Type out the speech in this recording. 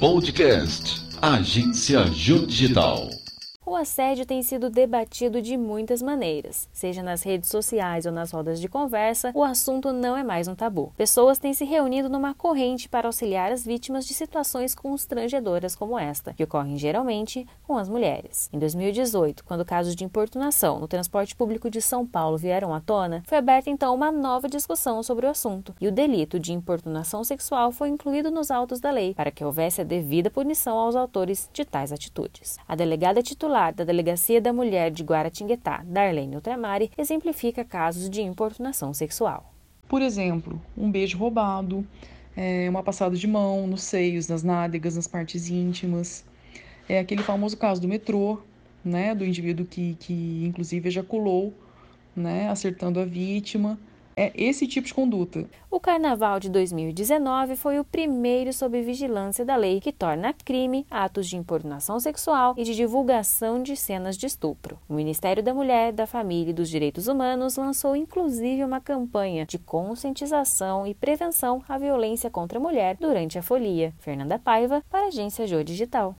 Podcast Agência Ju Digital. O assédio tem sido debatido de muitas maneiras, seja nas redes sociais ou nas rodas de conversa, o assunto não é mais um tabu. Pessoas têm se reunido numa corrente para auxiliar as vítimas de situações constrangedoras como esta, que ocorrem geralmente com as mulheres. Em 2018, quando casos de importunação no transporte público de São Paulo vieram à tona, foi aberta então uma nova discussão sobre o assunto, e o delito de importunação sexual foi incluído nos autos da lei para que houvesse a devida punição aos autores de tais atitudes. A delegada titular titular da Delegacia da Mulher de Guaratinguetá, Darlene Ultramari, exemplifica casos de importunação sexual. Por exemplo, um beijo roubado, é, uma passada de mão nos seios, nas nádegas, nas partes íntimas. É aquele famoso caso do metrô, né, do indivíduo que, que inclusive ejaculou, né, acertando a vítima é esse tipo de conduta. O Carnaval de 2019 foi o primeiro sob vigilância da lei que torna crime atos de importunação sexual e de divulgação de cenas de estupro. O Ministério da Mulher, da Família e dos Direitos Humanos lançou inclusive uma campanha de conscientização e prevenção à violência contra a mulher durante a folia. Fernanda Paiva, para a Agência Jô Digital.